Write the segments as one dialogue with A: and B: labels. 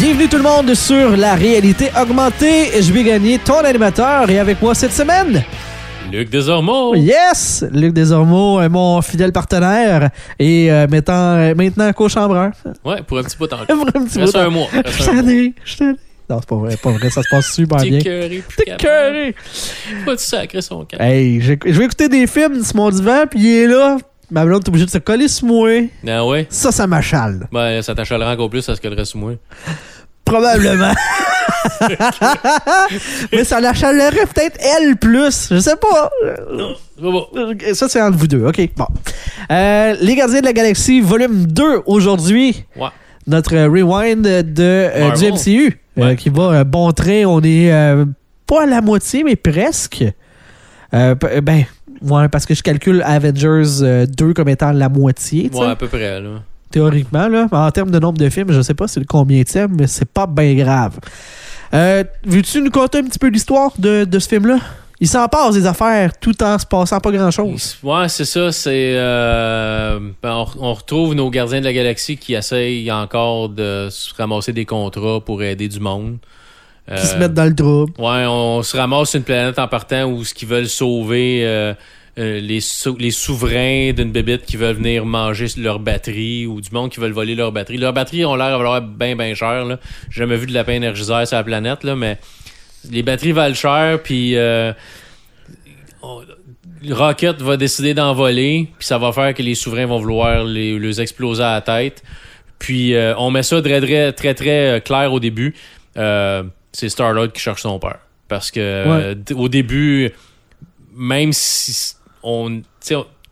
A: Bienvenue tout le monde sur la réalité augmentée. Je vais gagner ton animateur et avec moi cette semaine,
B: Luc Desormeaux.
A: yes, Luc Desormeaux, euh, mon fidèle partenaire et euh, mettant, euh, maintenant co-chambreur.
B: Ouais, pour un petit bout en
A: Pour un petit
B: Reste
A: bout.
B: un mois.
A: Je
B: Reste
A: t'en
B: un mois.
A: ai, je t'en ai. Non, c'est pas vrai, pas vrai, ça se passe super bien. T'es écœuré.
B: Pas du sacré son camp.
A: Hey, je vais écouter des films sur mon divan, puis il est là. Ma blonde est obligée de se coller sur moi.
B: Ah ouais?
A: Ça, ça m'achale.
B: Ben, ça t'achalera encore plus à que le reste moi.
A: Probablement. Mais ça l'achalerait peut-être elle plus. Je sais pas. Ça, c'est entre vous deux. OK, bon. Euh, Les Gardiens de la Galaxie, volume 2, aujourd'hui.
B: Ouais.
A: Notre rewind de, euh, du. MCU, euh, qui va un bon train. On est pas à la moitié, mais presque. Ben, ouais, parce que je calcule Avengers euh, 2 comme étant la moitié,
B: Ouais, à peu près, là.
A: Théoriquement. Là. En termes de nombre de films, je sais pas c'est combien de mais c'est pas bien grave. Euh, Veux-tu nous conter un petit peu l'histoire de, de ce film-là? Il s'en passe des affaires tout en se passant pas grand-chose.
B: Ouais, c'est ça. C'est. euh, ben, on, on retrouve nos gardiens de la galaxie qui essayent encore de se ramasser des contrats pour aider du monde.
A: Qui
B: Euh,
A: se mettent dans le trouble.
B: Ouais, on se ramasse une planète en partant où ce qu'ils veulent sauver euh, les, sou- les souverains d'une bébête qui veulent venir manger leur batterie ou du monde qui veulent voler leur batterie. Leurs batteries ont l'air de valoir bien, bien cher. Là. J'ai jamais vu de lapin énergiseur sur la planète, là, mais les batteries valent cher, puis euh, on- Rocket va décider d'envoler, puis ça va faire que les souverains vont vouloir les, les exploser à la tête. Puis euh, on met ça très, très, très, très euh, clair au début. C'est Star-Lord qui cherche son père. Parce que au début, même si on.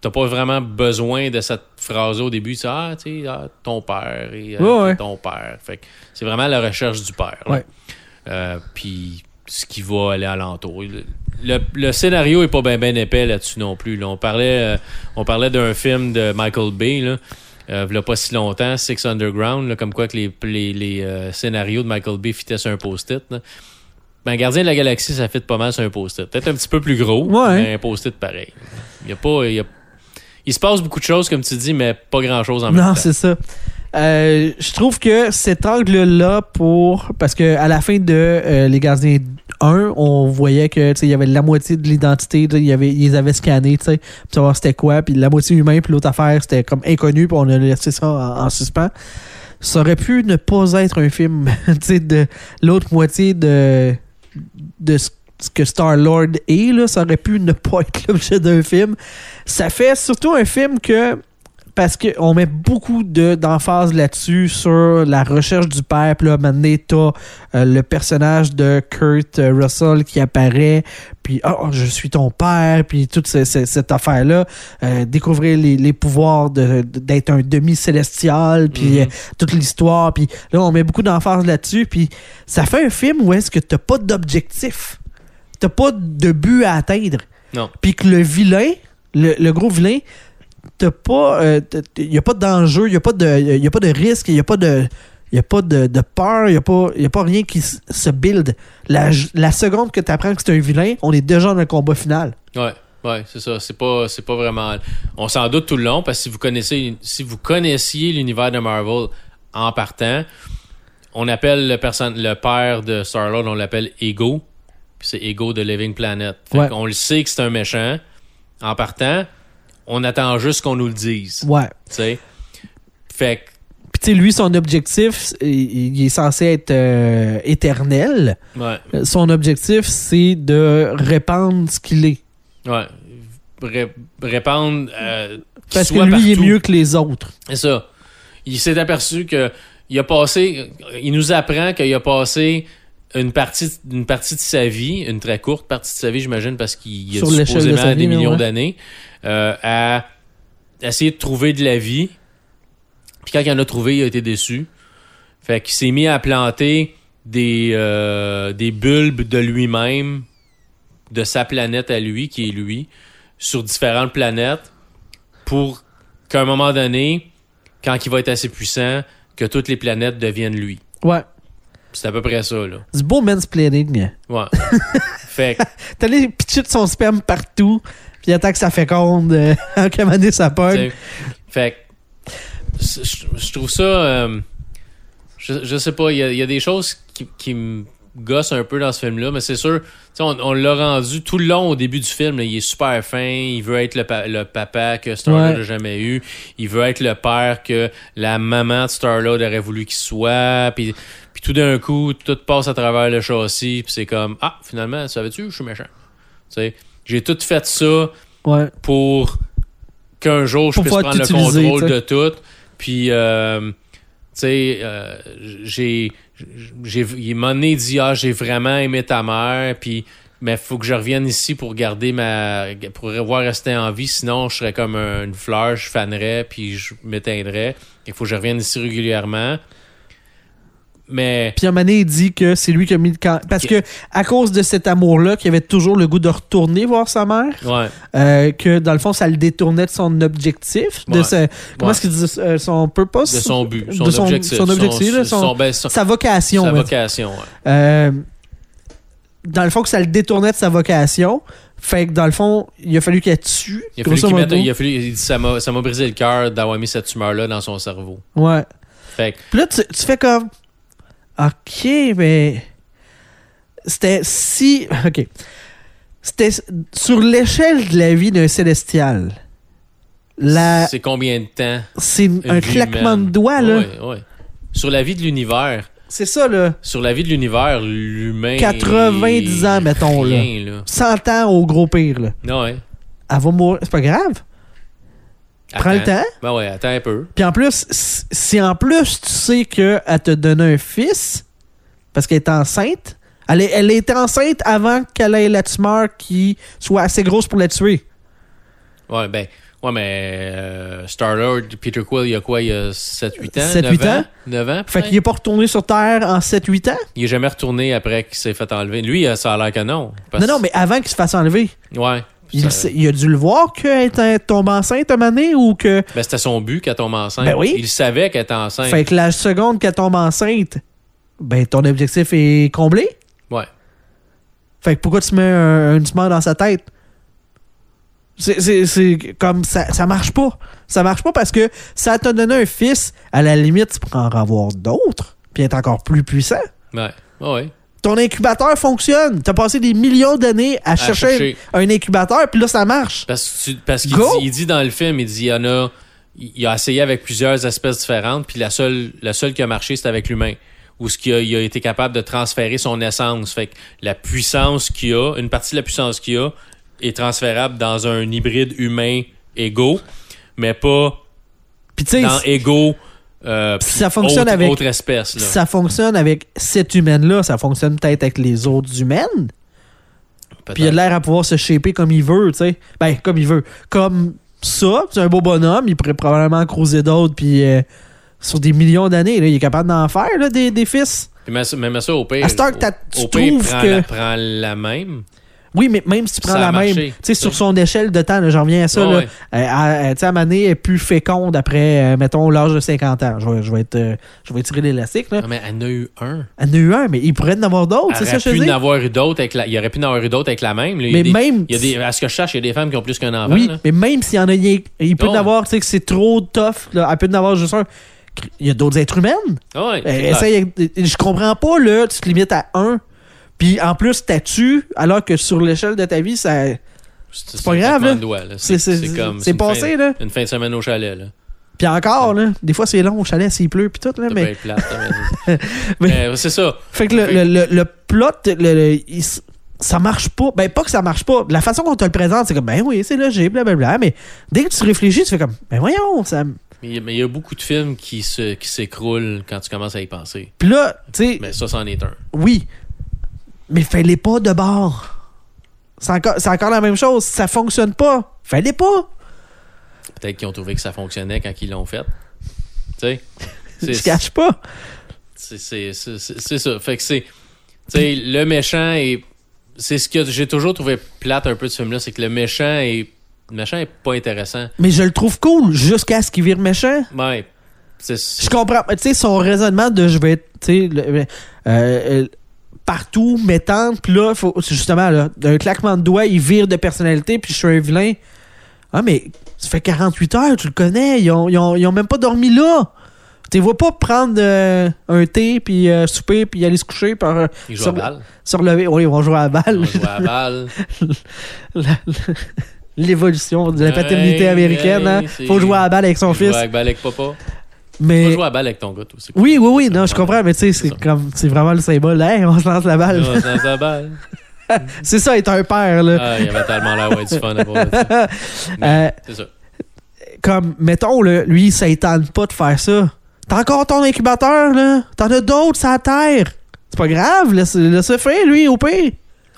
B: T'as pas vraiment besoin de cette phrase au début. C'est Ah, tu sais, ah, ton père et euh,
A: Ouais, ouais.
B: ton père. Fait c'est vraiment la recherche du père. Euh, Puis ce qui va aller alentour. Le, le, le scénario est pas bien ben épais là-dessus non plus. là. On parlait, euh, on parlait d'un film de Michael Bay, là. Euh, v'là pas si longtemps, Six Underground, là, comme quoi que les, les, les, scénarios de Michael Bay fitaient sur un post-it. Ben, Gardien de la Galaxie, ça fit pas mal sur un post-it. Peut-être un petit peu plus gros,
A: Ouais.
B: mais un post-it pareil. Il y a pas. Il, y a- il se passe beaucoup de choses, comme tu dis, mais pas grand-chose en même
A: Non,
B: temps.
A: c'est ça. Euh, je trouve que cet angle-là pour. Parce que à la fin de euh, Les Gardiens 1, on voyait que tu sais, il y avait la moitié de l'identité, y avait, ils avaient sais, pour savoir c'était quoi, puis la moitié humain, puis l'autre affaire, c'était comme inconnu, puis on a laissé ça en, en suspens. Ça aurait pu ne pas être un film, tu sais, de l'autre moitié de, de ce que Star-Lord est, là, ça aurait pu ne pas être l'objet d'un film. Ça fait surtout un film que parce qu'on met beaucoup de- d'emphase là-dessus sur la recherche du père. Puis là, maintenant, t'as euh, le personnage de Kurt euh, Russell qui apparaît. Puis, oh, je suis ton père. Puis toute ce- ce- cette affaire-là. Euh, découvrir les, les pouvoirs de- de- d'être un demi-célestial. Puis
B: Mhm.
A: euh, toute l'histoire. Puis là, on met beaucoup d'emphase là-dessus. Puis ça fait un film où est-ce que t'as pas d'objectif. T'as pas de but à atteindre.
B: Non.
A: Puis que le vilain, le, le gros vilain, t'as pas. Il n'y a pas d'enjeu, il n'y a, pas de- y a pas de risque, il n'y a pas de. A pas de, de peur, il n'y a, pas- y a pas rien qui se build. La, seconde que tu apprends que c'est un vilain, on est déjà dans le combat final.
B: Ouais, ouais, c'est ça. C'est pas, c'est pas vraiment. On s'en doute tout le long parce que si vous connaissez, si vous connaissiez l'univers de Marvel en partant, on appelle le personne, le père de Star Lord, on l'appelle Ego. Puis c'est Ego de Living Planet. Fait
A: Ouais.
B: qu'on le sait que c'est un méchant. En partant, on attend juste qu'on nous le dise.
A: Ouais.
B: Tu sais? Fait que,
A: Puis tu sais, lui, son objectif, il, est censé être euh, éternel.
B: ouais,
A: Son objectif, c'est de répandre ce qu'il est.
B: ouais. Ré- répandre. euh, qu'il
A: Parce que lui, il est mieux que les autres.
B: C'est ça. Il s'est aperçu que il a passé, il nous apprend qu'il a passé une partie, une partie de sa vie, une très courte partie de sa vie, j'imagine, parce qu'il a
A: Sur l'échelle de
B: supposément
A: sa vie,
B: des millions
A: ouais.
B: d'années, euh, à essayer de trouver de la vie. Puis quand il en a trouvé, il a été déçu. Fait qu'il s'est mis à planter des, euh, des bulbes de lui-même, de sa planète à lui, qui est lui, sur différentes planètes, pour qu'à un moment donné, quand il va être assez puissant, que toutes les planètes deviennent lui.
A: Ouais.
B: C'est à peu près ça, là.
A: Du beau mansplaining.
B: Ouais. fait que,
A: T'as les pitcher de son sperme partout, puis il attend que ça féconde, euh, en commander sa
B: sais, fait que, je trouve ça. euh, je, je sais pas, il y y a des choses qui, qui me gossent un peu dans ce film-là, mais c'est sûr, tu sais, on, on l'a rendu tout le long au début du film. là, il est super fin, il veut être le, pa- le papa que Star-Lord
A: Ouais.
B: n'a jamais eu, il veut être le père que la maman de Star-Lord aurait voulu qu'il soit, puis, puis tout d'un coup, tout passe à travers le châssis, puis c'est comme, ah, finalement, savais-tu, je suis méchant. Tu sais, j'ai tout fait ça
A: Ouais.
B: pour qu'un jour je
A: Pour
B: puisse prendre le contrôle de tout. Puis, euh, tu sais, euh, j'ai, j'ai, il m'a donné dit, ah, j'ai vraiment aimé ta mère, puis, mais faut que je revienne ici pour garder ma, pour revoir rester en vie, sinon je serais comme un- une fleur, je fanerais, puis je m'éteindrais. Il faut que je revienne ici régulièrement. Mais,
A: donné, il dit que c'est lui qui a mis le camp. Parce que, à cause de cet amour-là, qu'il avait toujours le goût de retourner voir sa mère,
B: ouais,
A: euh, que dans le fond, ça le détournait de son objectif, de sa- comment
B: Ouais.
A: est-ce qu'il dit euh, son purpose?
B: De son but, son
A: de son,
B: objectif.
A: son objectif, là, son-
B: ben, son-
A: sa vocation.
B: sa vocation.
A: Euh, dans le fond, que ça le détournait de sa vocation. Fait que dans le fond, il a fallu qu'elle tue.
B: Il a fallu qu'il mette- il a fallu, il dit, ça m'a, ça m'a brisé le cœur d'avoir mis cette tumeur-là dans son cerveau.
A: Ouais.
B: Fait que,
A: Puis là, tu, tu fais comme. Ok, mais. C'était si. Ok. C'était sur l'échelle de la vie d'un célestial. La...
B: c'est combien de temps?
A: C'est un claquement
B: humaine?
A: de doigts, là.
B: Ouais, ouais. Sur la vie de l'univers.
A: C'est ça, là.
B: Sur la vie de l'univers, l'humain.
A: 90 ans, mettons,
B: rien, là.
A: 100 ans au gros pire, là.
B: Ouais.
A: Elle va mourir. C'est pas grave. Prends le temps.
B: Ben ouais, attends un peu.
A: Puis en plus, si- en plus tu sais qu'elle te donne un fils, parce qu'elle est enceinte, elle, est- elle était enceinte avant qu'elle ait la tumeur qui soit assez grosse pour la tuer.
B: Ouais, ben. Ouais, mais euh, Star-Lord, Peter Quill, il y a quoi? Il y a 7-8 ans?
A: 7,
B: 9
A: 8 ans?
B: 9 ans?
A: Fait qu'il est pas retourné sur Terre en 7-8 ans?
B: Il est jamais retourné après qu'il s'est fait enlever. Lui, euh, ça a l'air que non. Parce-
A: Non, non, mais avant qu'il se fasse enlever.
B: Ouais.
A: Il,
B: Ça-
A: sait- il a dû le voir qu'elle était tombée enceinte un moment donné ou que.
B: Ben, c'était son but qu'elle tombe enceinte.
A: Ben oui.
B: Il savait qu'elle était enceinte.
A: Fait que la seconde qu'elle tombe enceinte, ben ton objectif est comblé?
B: Ouais.
A: Fait que pourquoi tu mets un, un tumeur dans sa tête? C'est- C'est c'est comme ça, ça marche pas. Ça marche pas parce que ça t'a donné un fils, à la limite, tu pourras en avoir d'autres, puis être encore plus puissant.
B: Ouais. Ouais, ouais.
A: Ton incubateur fonctionne. T'as passé des millions d'années à, chercher,
B: chercher.
A: un incubateur, puis là, ça marche.
B: Parce, tu- parce qu'il dit, il dit dans le film, il dit, il y en a, il a essayé avec plusieurs espèces différentes, puis la seule, la seule qui a marché, c'est avec l'humain. Où ce qu'il a, il a été capable de transférer son essence. Fait que la puissance qu'il a, une partie de la puissance qu'il a, est transférable dans un hybride humain égaux, mais pas
A: sais,
B: dans égaux, euh,
A: ça fonctionne
B: autre,
A: avec-
B: autre espèce, là.
A: ça fonctionne avec cette humaine-là, ça fonctionne peut-être avec les autres humaines. Puis il a de l'air à pouvoir se shaper comme il veut, tu sais. Ben, comme il veut. Comme ça, c'est un beau bonhomme, il pourrait probablement croiser d'autres, puis euh, sur des millions d'années, il est capable d'en faire, là, des, des fils.
B: Puis mets ça- au pire.
A: À que
B: au-
A: tu
B: au pire,
A: trouves que-
B: la même.
A: Oui, mais même si tu prends
B: Ça
A: la même, tu sais, sur son échelle de temps, j'en reviens à ça, là, euh, à- tu sais, Mané est plus féconde après, euh, mettons, l'âge de 50 ans. Je vais, je vais être, euh, je vais tirer l'élastique, là.
B: Non, mais elle en a eu un.
A: Elle en a eu un, mais il pourrait en avoir d'autres, c'est ça je
B: il aurait pu en avoir eu d'autres avec la même. là.
A: Mais
B: des-
A: même-
B: il y a des, à ce que je cherche, il y a des femmes qui ont plus qu'un enfant.
A: Oui,
B: là.
A: mais même s'il y en a, il, il peut
B: Oh.
A: en avoir, tu sais, que c'est trop tough, là, elle peut en avoir juste un. Il y a d'autres êtres humains. Euh,
B: c'est clair.
A: essaye- je comprends pas, là, tu te limites à un. Puis en plus, t'as tu alors que sur l'échelle de ta vie, ça.
B: c'est
A: pas grave, là.
B: là.
A: C'est- c'est-
B: comme-
A: c'est passé,
B: fin-
A: là.
B: Une fin de semaine au chalet. Là.
A: Puis encore, là, des fois c'est long au chalet s'il pleut, puis tout, là,
B: Ça peut
A: mais.
B: être plate, hein, mais-
A: Mais-
B: Mais c'est ça.
A: Fait que le,
B: Fait-
A: le, le, le plot, le- il ça marche pas. Ben, pas que ça marche pas. La façon qu'on te le présente, c'est comme, ben oui, c'est logique, blablabla. Mais dès que tu réfléchis, tu fais comme, ben voyons, ça.
B: Mais il y a- mais il y a beaucoup de films qui se qui s'écroulent quand tu commences à y penser.
A: Puis là, tu sais,
B: Mais ça, c'en est un.
A: oui, mais fais-les pas de bord. C'est encore, c'est encore la même chose. Ça fonctionne pas. Fais-les pas.
B: Peut-être qu'ils ont trouvé que ça fonctionnait quand ils l'ont fait. Tu sais?
A: Je cache pas.
B: C'est ça. Fait que c'est. Tu sais, le méchant est. C'est ce que j'ai toujours trouvé plate un peu de ce film-là, c'est que le méchant est. Le méchant est pas intéressant.
A: Mais je le trouve cool jusqu'à ce qu'il vire méchant.
B: Ouais.
A: Je comprends. Tu sais, son raisonnement de je vais être, tu sais, euh, euh, partout, mettant, puis là, faut, justement, là, d'un claquement de doigts, il vire de personnalité, puis je suis un vilain. Ah, mais ça fait 48 heures, tu le connais, ils ont, ils ont, ils ont même pas dormi là. Tu vois pas prendre euh, un thé, puis euh, souper, puis aller se coucher, par, euh,
B: Il joue
A: sur,
B: à balle.
A: se relever. Oui, ils vont jouer à la
B: Il
A: balle.
B: joue à balle.
A: L'évolution de la paternité américaine. hein. Faut jouer à la balle avec son
B: Il joue
A: fils.
B: avec balle avec papa.
A: Mais...
B: jouer à balle avec ton gars, aussi.
A: Oui, oui, oui, non, je comprends, mais tu sais, c'est
B: ça.
A: comme, c'est vraiment le symbole. Hey, on se lance la balle.
B: Ah, dans sa balle.
A: C'est ça, être un père, là.
B: Ah, il avait tellement l'air ouais, du fun à ça.
A: Euh,
B: C'est ça.
A: comme, mettons, là, lui, ça étane pas de faire ça. T'as encore ton incubateur, là. T'en as d'autres la terre. C'est pas grave, laisse, laisse faire, lui, au pire.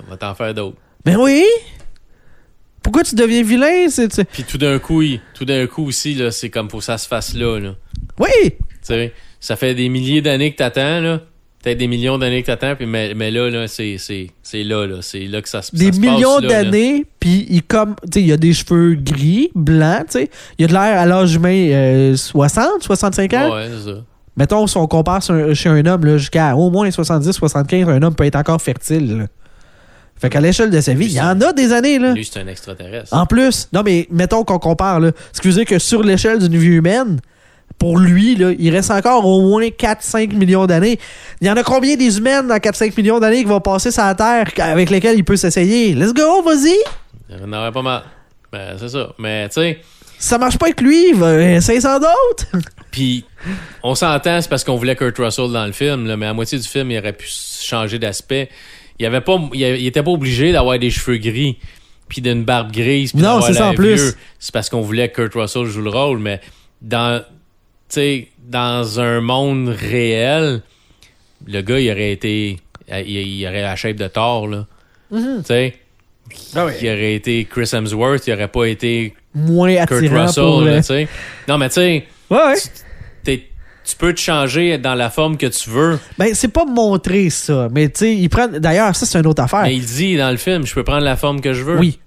B: On va t'en faire d'autres.
A: Ben oui. Pourquoi tu deviens vilain? C'est,
B: Puis tout d'un coup, il- tout d'un coup aussi, là, c'est comme faut que ça se fasse là. là.
A: Oui!
B: Tu sais, ça fait des milliers d'années que t'attends, là. Peut-être des millions d'années que t'attends, puis mais, mais là, là, c'est, c'est, c'est là, là. C'est là que ça, se- ça
A: Des
B: se
A: millions
B: passe,
A: d'années, puis il comme, tu sais, il a des cheveux gris, blancs, tu sais. Il a de l'air à l'âge humain euh, 60, 65 ans.
B: Ouais, c'est ça.
A: Mettons, si on compare sur chez un homme là, jusqu'à au moins 70, 75, un homme peut être encore fertile. là. Fait qu'à l'échelle de sa vie, il y en a des années, là.
B: Lui, c'est un extraterrestre.
A: En plus, non, mais mettons qu'on compare, là. Ce qui veut dire que sur l'échelle d'une vie humaine, pour lui, là, il reste encore au moins 4-5 millions d'années. Il y en a combien des humaines dans 4-5 millions d'années qui vont passer sur la Terre avec lesquelles il peut s'essayer? Let's go, vas-y!
B: Il y en aurait pas mal. Ben, c'est ça. Mais, tu sais,
A: ça marche pas avec lui, va- 500 d'autres!
B: Puis, on s'entend, c'est parce qu'on voulait Kurt Russell dans le film, là, mais à moitié du film, il aurait pu changer d'aspect. Il avait pas, il, il était pas obligé d'avoir des cheveux gris, puis d'une barbe grise, puis
A: Non,
B: d'avoir
A: c'est ça,
B: l'air
A: en plus.
B: vieux. C'est parce qu'on voulait que Kurt Russell joue le rôle, mais dans, sais, dans un monde réel, le gars, il aurait été, il, il aurait la shape de Thor, là.
A: Mhm.
B: Tu sais,
A: Ah
B: il aurait été Chris Hemsworth, il aurait pas été
A: Moins
B: Kurt
A: attirant
B: Russell,
A: pour...
B: là,
A: euh,
B: tu sais. Non, mais tu sais,
A: Ouais, ouais.
B: Tu peux te changer dans la forme que tu veux.
A: Ben, c'est pas montré, ça. Mais, tu sais, ils prennent... D'ailleurs, ça, c'est une autre affaire.
B: Mais il dit dans le film, je peux prendre la forme que je veux.
A: Oui.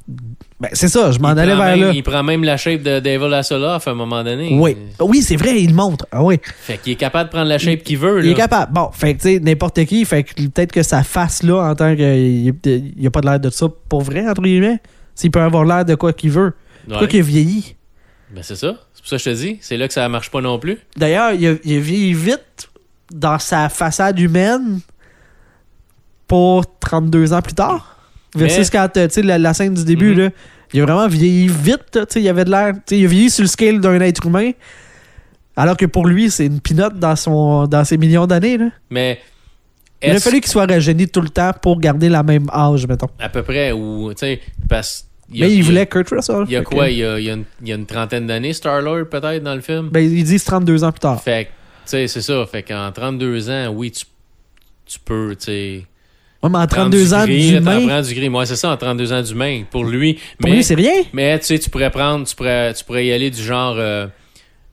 A: Ben, c'est ça, je m'en
B: Il
A: allais
B: prend
A: vers
B: même-
A: là.
B: Il prend même la shape de David Hasselhoff à un moment donné.
A: Oui. Oui, c'est vrai, il le montre. Ah oui.
B: Fait qu'il est capable de prendre la shape qu'il veut.
A: Il est capable. Bon, fait que, tu sais, n'importe qui, fait que peut-être que sa face là, en tant que. Il n'y a pas de l'air de ça pour vrai, entre guillemets. S'il peut avoir l'air de quoi qu'il veut.
B: Ouais.
A: Quoi qu'il a vieilli.
B: Ben c'est ça. Pour ça que je te dis. C'est là que ça marche pas non plus.
A: D'ailleurs, il a, il a vieilli vite dans sa façade humaine pour 32 ans plus tard. Versus
B: Mais-
A: quand, euh, tu sais, la, la scène du début,
B: Mhm.
A: là, il a vraiment vieilli vite. Tu sais, il avait de l'air. Tu sais, il a vieilli sur le scale d'un être humain. Alors que pour lui, c'est une pinotte dans, son, dans ses millions d'années. là.
B: Mais
A: Il a fallu qu'il soit rajeuni tout le temps pour garder la même âge, mettons.
B: à peu près ou tu sais parce
A: Mais il voulait Kurt Russell.
B: Il y a quoi? il y a, il y a une, il y a une trentaine d'années Star Lord peut-être dans le film?
A: Ben, ils disent 32 ans plus tard.
B: Fait que tu sais c'est ça. Fait qu'en 32 ans, oui tu tu peux tu sais.
A: Ouais, mais en
B: prendre
A: 32
B: du
A: ans d'humain,
B: du gris. Moi, c'est ça, en 32 ans d'humain. Pour lui.
A: pour
B: mais,
A: lui, c'est rien.
B: mais tu sais, tu pourrais prendre, tu pourrais, tu pourrais y aller du genre, euh,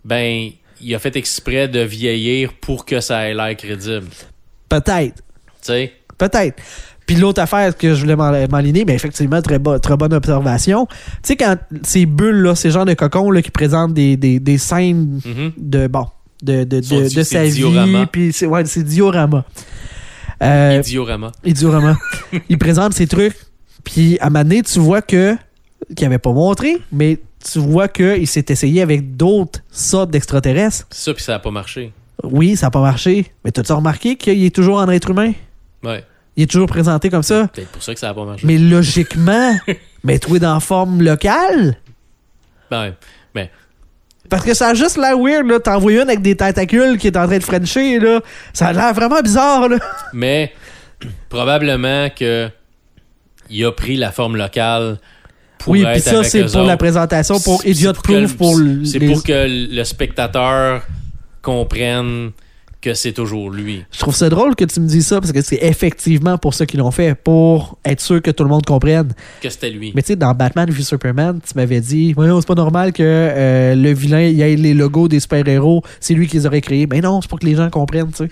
B: ben, il a fait exprès de vieillir pour que ça ait l'air crédible. Tu
A: Peut-être.
B: sais?
A: Peut-être. Puis l'autre affaire que je voulais m'enligner, mais effectivement, très, bo- très bonne observation. Tu sais, quand ces bulles, là, ces genres de cocons là, qui présentent des, des, des scènes
B: Mhm.
A: de, bon, de, de, de, de sa vie,
B: diorama?
A: puis c'est ouais, c'est diorama. Euh,
B: Idiorama.
A: Vraiment. il présente ses trucs. Puis à un moment donné, tu vois que. qu'il avait pas montré, mais tu vois qu'il s'est essayé avec d'autres sortes d'extraterrestres.
B: C'est ça, puis ça a pas marché.
A: Oui, ça n'a pas marché. Mais t'as-tu remarqué qu'il est toujours en être humain?
B: Ouais.
A: Il est toujours présenté comme ça.
B: Peut-être pour ça que ça a pas marché.
A: Mais logiquement, mais toi dans forme locale.
B: Ben,
A: Parce que ça a juste l'air weird, là. T'en vois une avec des tentacules qui est en train de frencher, là. Ça a l'air vraiment bizarre, là.
B: mais probablement que il a pris la forme locale pour
A: oui,
B: être
A: puis ça, c'est pour la présentation, pour Idiot Proof,
B: le-
A: pour
B: C'est
A: les-
B: pour que le spectateur comprenne que c'est toujours lui.
A: Je trouve ça drôle que tu me dises ça parce que c'est effectivement pour ça qu'ils l'ont fait, pour être sûr que tout le monde comprenne.
B: Que c'était lui.
A: Mais tu sais, dans Batman v Superman, tu m'avais dit, Voyons, c'est pas normal que euh, le vilain il ait les logos des super-héros, c'est lui qui les aurait créés. Mais non, c'est pour que les gens comprennent, tu sais.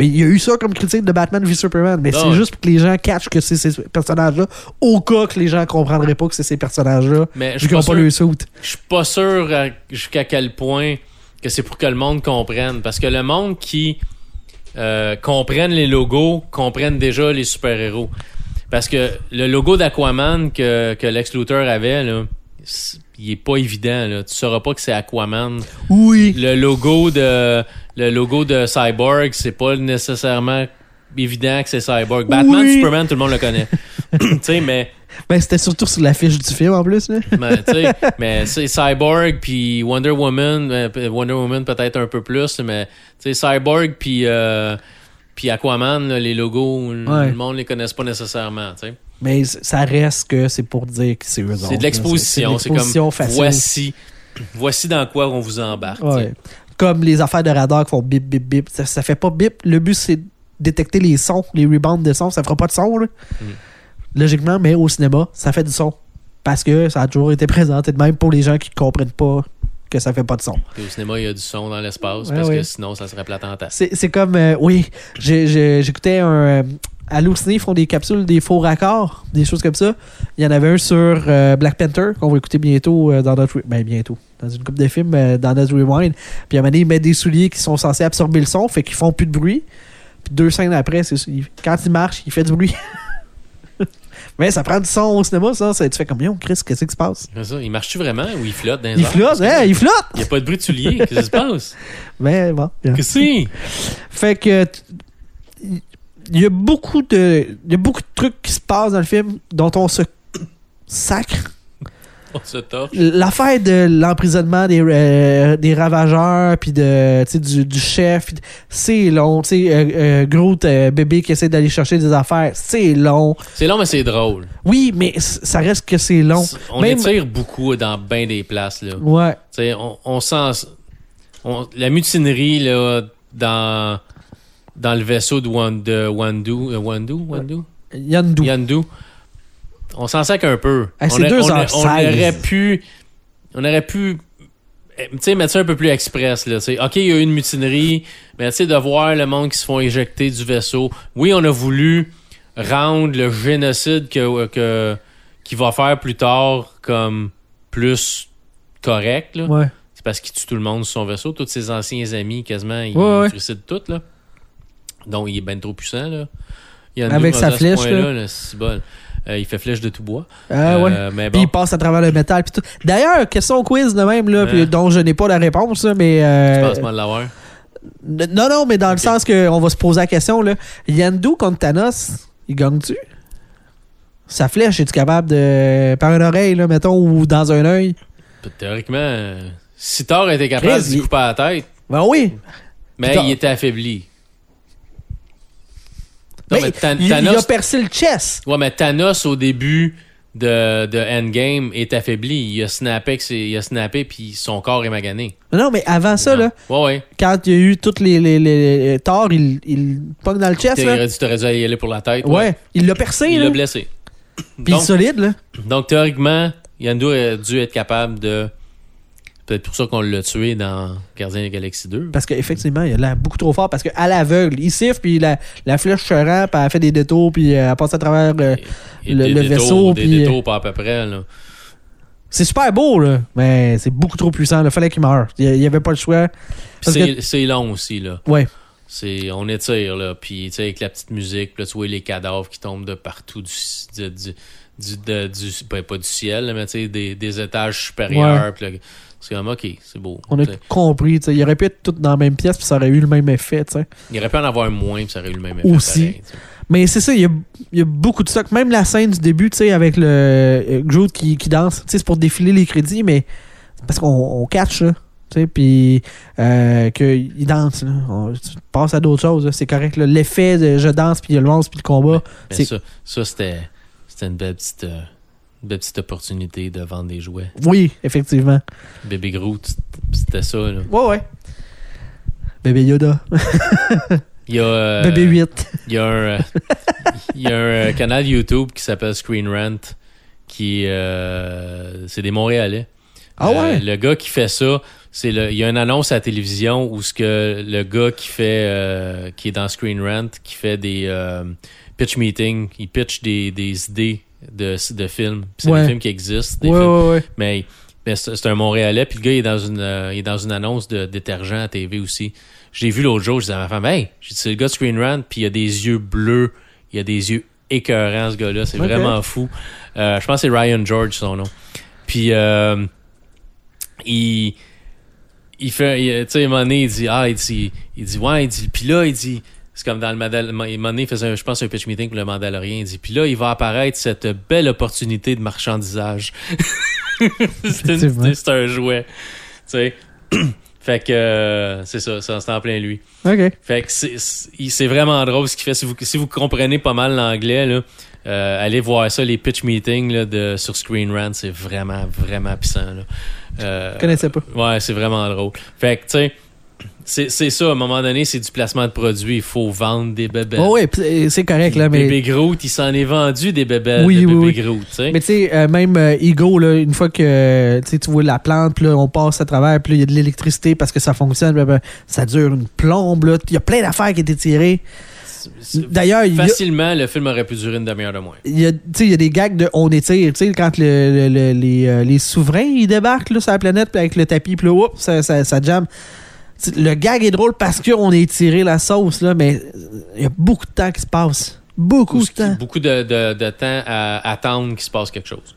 A: Mais il y a eu ça comme critique de Batman v Superman, mais c'est
B: ouais.
A: juste pour que les gens catchent que c'est ces personnages-là, au cas que les gens comprendraient pas que c'est ces personnages-là,
B: Mais je
A: vu qu'ils
B: pas
A: n'ont pas le suit.
B: je suis pas sûr à- jusqu'à quel point que c'est pour que le monde comprenne. Parce que le monde qui euh, comprenne les logos comprenne déjà les super-héros. Parce que le logo d'Aquaman que, que Lex Luthor avait, là, il est pas évident. Là. Tu sauras pas que c'est Aquaman.
A: Oui.
B: Le logo de le logo de Cyborg, c'est pas nécessairement évident que c'est Cyborg. Batman,
A: Oui.
B: Superman, tout le monde le connaît. tu sais, mais
A: Ben, c'était surtout sur l'affiche du film en plus. Là.
B: mais, c'est Cyborg puis Wonder Woman, euh, p- Wonder Woman peut-être un peu plus, mais Cyborg puis euh, puis Aquaman, là, les logos,
A: Ouais.
B: le monde les connaisse pas nécessairement.
A: Mais ça reste que c'est pour dire que c'est eux.
B: C'est de l'exposition, c'est
A: de l'exposition
B: comme
A: facile.
B: voici, voici dans quoi on vous embarque.
A: Ouais. Comme les affaires de radar qui font bip, bip, bip. Ça, ça fait pas bip. Le but, c'est de détecter les sons, les rebounds de sons. Ça fera pas de son, là.
B: Mm.
A: Logiquement, mais au cinéma, ça fait du son. Parce que ça a toujours été présenté de même pour les gens qui comprennent pas que ça fait pas de son.
B: Au cinéma, il y a du son dans l'espace
A: Ouais,
B: parce
A: ouais.
B: que sinon ça serait plate en.
A: C'est c'est comme. euh, oui, j'écoutais un. euh, Halluciné, ils font des capsules, des faux raccords, des choses comme ça. Il y en avait un sur euh, Black Panther qu'on va écouter bientôt euh, dans notre. re- Ben, bientôt. Dans une couple de films, euh, dans notre rewind. Puis à un moment donné, ils mettent des souliers qui sont censés absorber le son, fait qu'ils font plus de bruit. Puis deux scènes après, c'est quand il marche, il fait du bruit. Mais ça prend du son au cinéma, ça. ça tu fais comme, yo, Chris, qu'est-ce qui se passe?
B: Ça. Il marche-tu vraiment ou il flotte dans les
A: Il flotte, hein, il flotte!
B: Il n'y a pas de bruit de soulier. Qu'est-ce qui se passe?
A: Mais bon. bien.
B: Qu'est-ce que c'est?
A: Fait que il y a beaucoup de il y a beaucoup de trucs qui se passent dans le film dont on se sacre.
B: On se torche.
A: L'affaire de l'emprisonnement des, euh, des ravageurs puis de du, du chef, c'est long. Tu euh, euh, Groot, euh, bébé qui essaie d'aller chercher des affaires, c'est long.
B: C'est long, mais c'est drôle.
A: Oui, mais ça reste que c'est long.
B: On
A: Même-
B: étire beaucoup dans bien des places. Là.
A: Ouais.
B: On, on sent. on- la mutinerie là, dans, dans le vaisseau de, Wan- de Wandu. euh, Wandu? Wandu?
A: Yandu.
B: Yandu. On s'en sac un peu.
A: Hey,
B: on, a-
A: deux
B: on a- aurait pu. On aurait pu. eh, Tu sais, mettre ça un peu plus express, là. OK, il y a eu une mutinerie, mais tu sais, de voir le monde qui se font éjecter du vaisseau. Oui, on a voulu rendre le génocide que, que, qu'il va faire plus tard comme plus correct, là.
A: Ouais.
B: C'est parce qu'il tue tout le monde sur son vaisseau. Tous ses anciens amis, quasiment, ils
A: Ouais, ouais.
B: tout, là. Donc, il est ben trop puissant, là. Il y en a
A: Avec sa flèche, là.
B: là, c'est bon. Euh, il fait flèche de tout bois.
A: Ah ouais.
B: Euh, mais
A: Puis
B: bon.
A: il passe à travers le métal. puis tout. D'ailleurs, question quiz de même, là, puis dont je n'ai pas la réponse, mais.
B: Je
A: euh,
B: pense mal l'avoir?
A: non, non, mais dans le sens qu'on va se poser la question, là. Yandu contre Thanos, il gagne-tu? Sa flèche, es-tu capable de. par une oreille, là, mettons, ou dans un œil?
B: Théoriquement, si Thor était capable de
A: il-
B: couper la tête,
A: Ben oui.
B: mais il était affaibli. Non,
A: Mais
B: mais Than-
A: il, il a percé le chest.
B: ouais, mais Thanos, au début de, de Endgame, est affaibli. Il a snappé, il a snappé puis son corps est magané.
A: Non, mais avant ça,
B: Non.
A: là,
B: Ouais, ouais.
A: quand il y a eu toutes les. les, les, les Thor, il, il pogne dans le chest, là.
B: T'aurais dû, t'aurais dû y aller pour la tête.
A: Ouais. Il l'a percé,
B: Il l'a blessé.
A: Puis il est
B: Donc,
A: solide, là.
B: donc, théoriquement, Yandu a dû être capable de. Peut-être pour ça qu'on l'a tué dans Gardien de la Galaxie 2.
A: Parce qu'effectivement, il a l'air beaucoup trop fort. Parce qu'à l'aveugle, il siffle, puis la, la flèche se rend, puis elle fait des détours, puis euh, elle passe à travers. euh,
B: Et
A: le-
B: des
A: le
B: détours,
A: vaisseau,
B: Des
A: puis, euh,
B: détours pas à peu près, là.
A: C'est super beau, là. Mais c'est beaucoup trop puissant. Il fallait qu'il meure. Il n'y avait pas le choix.
B: C'est c'est long aussi, là.
A: Ouais.
B: C'est, on étire, là. Puis, tu sais, avec la petite musique, puis là, tu vois les cadavres qui tombent de partout du, du, du, du, de- du- ben, pas du ciel, là, mais tu sais, des, des étages supérieurs. Là, c'est comme, OK, c'est beau.
A: On a
B: Tu sais,
A: compris. tu sais. Il aurait pu être tout dans la même pièce, puis ça aurait eu le même effet. tu sais.
B: Il aurait pu en avoir moins, puis ça aurait eu le même effet.
A: Aussi.
B: pareil.
A: Mais c'est ça, il y a, il y a beaucoup de stock. Même la scène du début, tu sais, avec le euh, Groot qui, qui danse, tu sais, c'est pour défiler les crédits, mais c'est parce qu'on on catch, là. Tu sais, puis euh, qu'il danse, là. On- tu passes à d'autres choses. C'est correct. L'effet de je danse, puis le lance, puis le combat.
B: Mais
A: C'est-
B: ça, ça c'était, une belle petite, euh, belle petite opportunité de vendre des jouets.
A: Oui, effectivement.
B: Baby Groot, c'était ça, là.
A: Ouais, ouais. Bébé Yoda.
B: Il y a, euh,
A: Bébé 8.
B: Il y a un, euh, il y a un euh, canal YouTube qui s'appelle Screen Rant, qui c'est des Montréalais.
A: Ah ouais?
B: le gars qui fait ça, c'est le, il y a une annonce à la télévision où ce que le gars qui fait, euh, qui est dans Screen Rant, qui fait des euh, pitch meetings, il pitch des, des idées de, de films. C'est
A: Ouais.
B: des films qui existent, des
A: Ouais,
B: films
A: ouais,
B: mais, mais c'est un Montréalais, puis le gars il est dans une euh, il est dans une annonce de détergent à TV aussi. Je l'ai vu l'autre jour, je disais à ma femme, hey, j'ai c'est le gars de Screen Rant, puis il a des yeux bleus, il a des yeux écœurants ce gars-là, c'est vraiment fou. Euh, je pense que c'est Ryan George son nom. Puis, euh, il, il fait, tu sais, à un moment donné, il dit, ah, il dit, il dit, ouais, il dit, puis là, il dit, c'est comme dans le Mandal, à un moment donné, il faisait, un- je pense, un pitch meeting pour le Mandalorien, il dit, puis là, il va apparaître cette belle opportunité de marchandisage. c'est un jouet, tu sais. fait que, euh, c'est ça, ça, c'est en plein lui.
A: OK.
B: Fait que c'est- vraiment drôle ce qu'il fait. Si vous, si vous comprenez pas mal l'anglais, là, euh, allez voir ça, les pitch meetings là, de, sur Screen Rant, c'est vraiment, vraiment puissant. Là. Euh,
A: Je connaissais pas.
B: Ouais, c'est vraiment drôle. Fait que, tu sais, c'est ça, à un moment donné, c'est du placement de produits. Il faut vendre des bébés.
A: Oh, pis c'est correct, là, mais.
B: Bébé Groot, il s'en est vendu des bébés
A: Oui,
B: de
A: oui,
B: bébé
A: oui.
B: Groot.
A: Mais tu sais, euh, même euh, Ego, là, une fois que tu vois la plante, là, on passe à travers, puis il y a de l'électricité parce que ça fonctionne, ça dure une plombe. Il y a plein d'affaires qui été tirées. D'ailleurs, il y a,
B: Facilement, le film aurait pu durer une demi-heure de moins.
A: il y a, tu sais, il y a des gags de on étire. Tu sais, quand le, le- le- les, euh, les souverains ils débarquent là, sur la planète avec le tapis, puis là, oups, ça, ça, ça jamme. Le gag est drôle parce qu'on a étiré la sauce, là, mais il y a beaucoup de temps qui se passe. Beaucoup de temps.
B: Beaucoup de, de, de temps à attendre qu'il se passe quelque chose.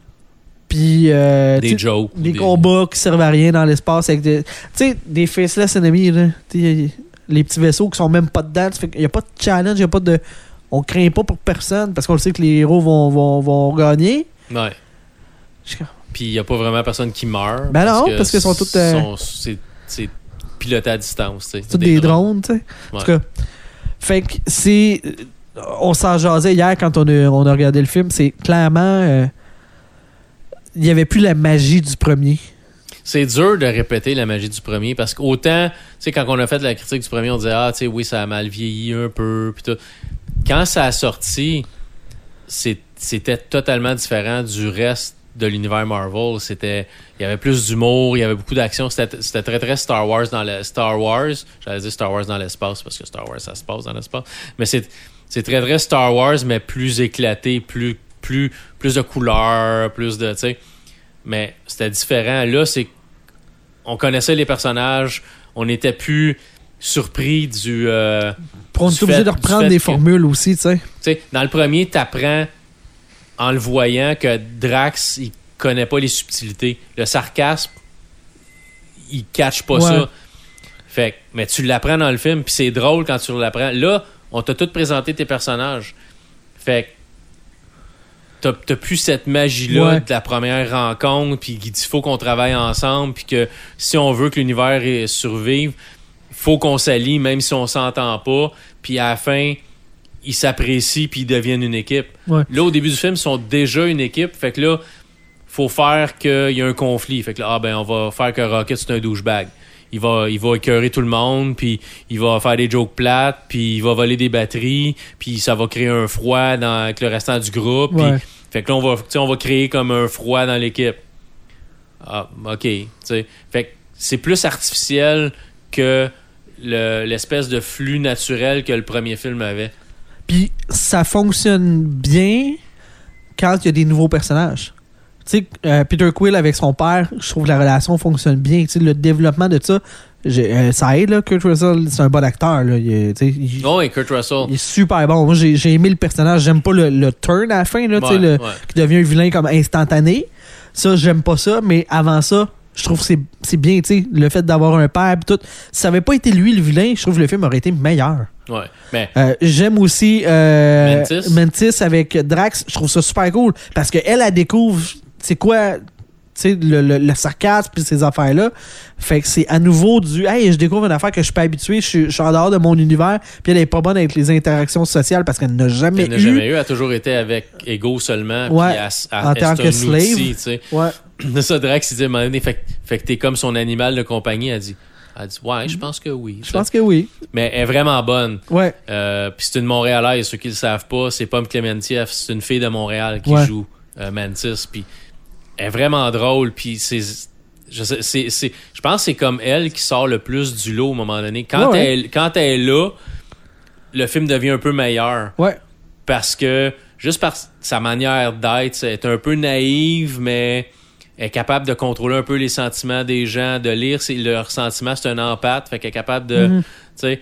A: Puis, euh,
B: Des jokes.
A: des combats qui servent à rien dans l'espace avec des. Tu sais, des faceless ennemis, là. Les petits vaisseaux qui sont même pas dedans. Il n'y a pas de challenge, il a pas de. On craint pas pour personne parce qu'on le sait que les héros vont, vont, vont gagner.
B: Ouais. Puis il n'y a pas vraiment personne qui meurt.
A: Ben non, parce qu'ils sont tous, euh,
B: C'est piloté à distance. tu sais.
A: C'est des, drones, tu sais? En tout cas. Fait que c'est. On s'en jasait hier quand on a, on a regardé le film. C'est clairement. euh, Il n'y avait plus la magie du premier.
B: C'est dur de répéter la magie du premier parce qu'autant, tu sais, quand on a fait la critique du premier, on disait, ah, tu sais, oui, ça a mal vieilli un peu. Puis tout. Quand ça a sorti, c'était totalement différent du reste de l'univers Marvel. C'était, il y avait plus d'humour, il y avait beaucoup d'action. C'était c'était très, très Star Wars dans le Star Wars. J'allais dire Star Wars dans l'espace parce que Star Wars, ça se passe dans l'espace. Mais c'est c'est très, très Star Wars, mais plus éclaté, plus, plus, plus de couleurs, plus de, tu sais. Mais c'était différent. Là, c'est on connaissait les personnages, on n'était plus surpris du. euh,
A: On est obligé de reprendre des
B: que-
A: formules aussi, tu sais.
B: tu sais, dans le premier, t'apprends en le voyant que Drax, il connaît pas les subtilités. Le sarcasme, il catch pas
A: Ouais.
B: ça. Fait mais tu l'apprends dans le film, puis c'est drôle quand tu l'apprends. Là, on t'a tout présenté tes personnages. Fait que t'as plus cette magie-là
A: Ouais.
B: de la première rencontre, puis qu'il faut qu'on travaille ensemble, puis que si on veut que l'univers survive, faut qu'on s'allie, même si on s'entend pas, puis à la fin, ils s'apprécient, puis ils deviennent une équipe.
A: Ouais.
B: Là, au début du film, ils sont déjà une équipe, fait que là, faut faire qu'il y a un conflit. Fait que là, ah ben, on va faire que Rocket, c'est un douchebag. Il va, il va écœurer tout le monde, puis il va faire des jokes plates, puis il va voler des batteries, puis ça va créer un froid dans, avec le restant du groupe. fait que là, on va, on créer comme un froid dans l'équipe. Ah, OK. Fait que c'est plus artificiel que le- l'espèce de flux naturel que le premier film avait.
A: Puis ça fonctionne bien quand il y a des nouveaux personnages. Tu sais, euh, Peter Quill avec son père, je trouve que la relation fonctionne bien. Tu sais, le développement de ça, euh, ça aide. Là, Kurt Russell, c'est un bon acteur. Là. Il, est, il-
B: Oh, et Kurt Russell.
A: il est super bon. Moi, j'ai aimé le personnage. J'aime pas le, le turn à la fin, là, tu sais,
B: Ouais,
A: le,
B: ouais.
A: qui devient un vilain comme instantané. Ça, j'aime pas ça. Mais avant ça, je trouve que c'est- bien. tu sais, Le fait d'avoir un père, pis tout. Si ça avait pas été lui le vilain, je trouve que le film aurait été meilleur.
B: Ouais. Mais
A: Euh, J'aime aussi euh,
B: Mantis.
A: Mantis avec Drax. Je trouve ça super cool parce qu'elle, elle découvre c'est quoi sais, le, le, le sarcasme puis ces affaires-là. Fait que c'est à nouveau du Hey, je découvre une affaire que je suis pas habitué, je suis, je suis en dehors de mon univers, puis elle est pas bonne avec les interactions sociales parce qu'elle n'a jamais
B: elle n'a
A: eu.
B: jamais eu. Elle a toujours été avec Ego seulement.
A: Ouais,
B: puis elle- elle-
A: en tant que slave.
B: tu sais.
A: Ouais.
B: Ça, Drax, il dit à un moment donné, fait, que- fait que t'es comme son animal de compagnie. Elle dit, elle dit ouais, je pense que oui.
A: Je pense que oui.
B: Mais elle est vraiment bonne.
A: Ouais.
B: Euh, Puis c'est une Montréalaise, ceux qui le savent pas, c'est Pomme Clémentieff, c'est une fille de Montréal qui
A: Ouais.
B: joue euh, Mantis. Puis est vraiment drôle. Puis c'est, je sais, c'est, c'est- je pense que c'est comme elle qui sort le plus du lot au moment donné. Quand
A: Ouais, ouais.
B: elle, quand elle est là, le film devient un peu meilleur
A: Ouais.
B: parce que juste par sa manière d'être, elle est un peu naïve, mais elle est capable de contrôler un peu les sentiments des gens, de lire leurs sentiments. C'est un empathe, fait qu'elle est capable de,
A: Mhm.
B: tu sais,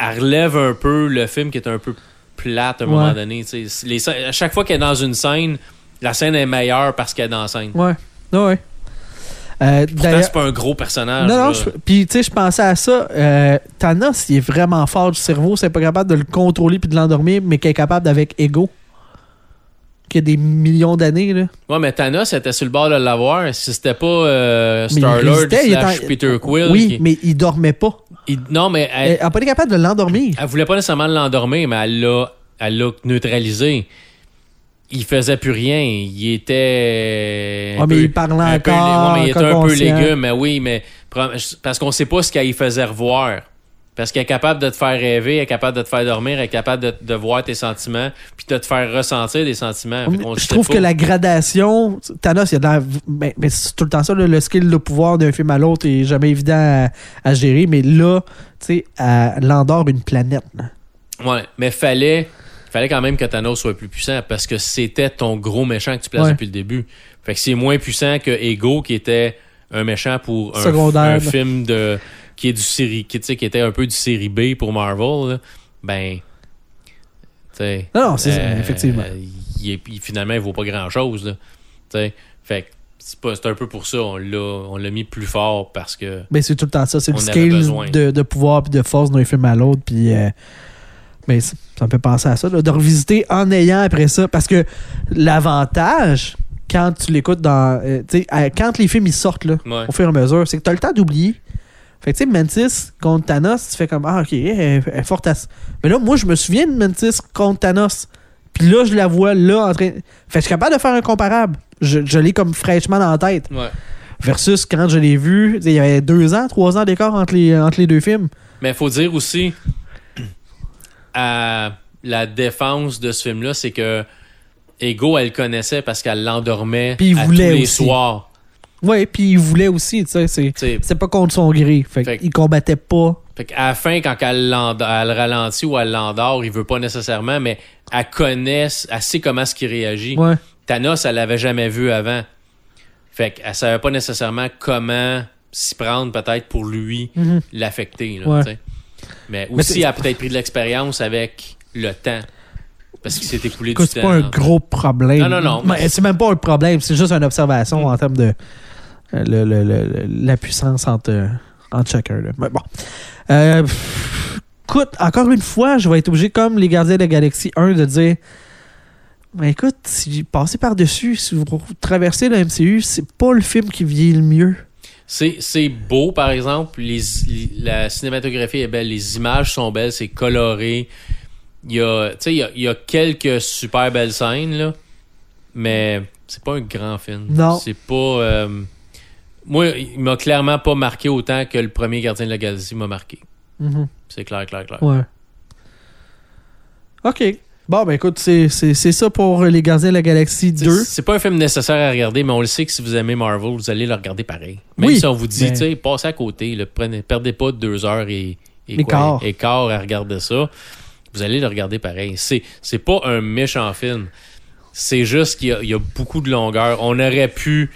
B: elle relève un peu le film qui est un peu plate à un
A: Ouais.
B: moment donné. tu sais. Les à chaque fois qu'elle est dans une scène, la scène est meilleure parce qu'elle est dans la scène.
A: Ouais. Ouais. Euh,
B: Pourtant, c'est pas un gros personnage.
A: non, non, je- puis tu sais, je pensais à ça. Euh, Thanos, il est vraiment fort du cerveau, c'est pas capable de le contrôler puis de l'endormir, mais qui est capable avec Ego. Qui a des millions d'années, là.
B: Ouais, mais Thanos était sur le bord de l'avoir. Si c'était pas euh, Star-Lord slash
A: en-
B: Peter Quill.
A: oui,
B: qui-
A: mais il dormait pas.
B: il- non, mais elle,
A: Elle n'a pas été capable de l'endormir.
B: elle voulait pas nécessairement l'endormir, mais elle l'a neutralisé. Il faisait plus rien. Il était.
A: Ah, mais
B: peu-
A: il parlait
B: un peu-
A: encore,
B: ouais, mais il était un peu légume, mais oui, mais parce qu'on sait pas ce qu'elle faisait revoir. Parce qu'elle est capable de te faire rêver, elle est capable de te faire dormir, elle est capable de, de voir tes sentiments, puis de te faire ressentir des sentiments.
A: Je trouve
B: pas.
A: que la gradation, Thanos, il y a de la- ben, ben, c'est tout le temps ça, là, le skill de pouvoir d'un film à l'autre est jamais évident à, à gérer, mais là, tu sais, elle endort une planète. là.
B: Ouais, mais fallait, fallait quand même que Thanos soit plus puissant parce que c'était ton gros méchant que tu places
A: Ouais.
B: depuis le début. Fait que c'est moins puissant que Ego qui était un méchant pour un, film de qui est du série qui, qui était un peu du série B pour Marvel. là. Ben.
A: Non, non, c'est ça,
B: euh,
A: effectivement.
B: Il est- il- finalement, il vaut pas grand chose. Là. Fait que c'est un peu pour ça on l'a on l'a mis plus fort parce que
A: Ben, c'est tout le temps ça. C'est le scale de, de pouvoir et de force d'un film à l'autre. Puis, euh, c- ça me fait penser à ça, là, de revisiter en ayant après ça. Parce que l'avantage, quand tu l'écoutes dans. euh, tu sais, quand les films ils sortent, là,
B: ouais.
A: au fur et à mesure, c'est que tu as le temps d'oublier. Fait que, tu sais, Mantis contre Thanos, tu fais comme, ah, ok, elle, est- forte à... Mais là, moi, je me souviens de Mantis contre Thanos. Puis là, je la vois là en train. Fait que je suis capable de faire un comparable. Je, je l'ai comme fraîchement dans la tête.
B: Ouais.
A: Versus quand je l'ai vu, il y avait deux ans, trois ans d'écart entre les, entre les deux films.
B: Mais il faut dire aussi, à la défense de ce film-là, c'est que Ego, elle le connaissait parce qu'elle l'endormait
A: il
B: à tous les
A: aussi.
B: soirs.
A: Ouais, puis il voulait aussi, tu sais. C'est, pas contre son gré. Fait,
B: Fait
A: qu'il combattait pas.
B: Fait qu'à la fin, quand elle, elle ralentit ou elle l'endort, il veut pas nécessairement, mais elle connaît, elle sait comment ce qui réagit.
A: Ouais.
B: Thanos, elle l'avait jamais vu avant. Fait qu'elle savait pas nécessairement comment s'y prendre peut-être pour lui
A: Mhm.
B: l'affecter.
A: Ouais.
B: Mais aussi, a peut-être pris de l'expérience avec le temps. Parce qu'il s'est écoulé du temps.
A: c'est pas un
B: là.
A: gros problème.
B: Non, non, non,
A: Mais c'est même pas un problème, c'est juste une observation
B: Mm.
A: en termes de euh, le- le- la puissance entre, euh, entre chacun. là. Mais bon. Euh, pff, écoute, encore une fois, je vais être obligé, comme les Gardiens de la Galaxie 1, de dire ben écoute, si passez par-dessus, si vous traversez le MCU, c'est pas le film qui vieillit le mieux.
B: C'est, c'est beau, par exemple. Les, les- la cinématographie est belle. Les images sont belles. C'est coloré. Il y a, tu sais, il y a, il y a quelques super belles scènes, là. Mais c'est pas un grand film.
A: Non.
B: C'est pas. euh, moi, il m'a clairement pas marqué autant que le premier Gardien de la Galaxie m'a marqué.
A: Mhm.
B: C'est clair, clair, clair.
A: Ouais. OK. Bon, ben écoute, c'est ça pour les Gardiens de la Galaxie
B: T'sais,
A: 2.
B: C'est pas un film nécessaire à regarder, mais on le sait que si vous aimez Marvel, vous allez le regarder pareil. Même
A: Oui,
B: si on vous dit,
A: mais-
B: tu sais, passez à côté, là, prenez, perdez pas deux heures et, et
A: Et
B: quoi,
A: quart.
B: et quart à regarder ça. Vous allez le regarder pareil. C'est, c'est pas un méchant film. C'est juste qu'il y a, il y a beaucoup de longueur. On aurait pu,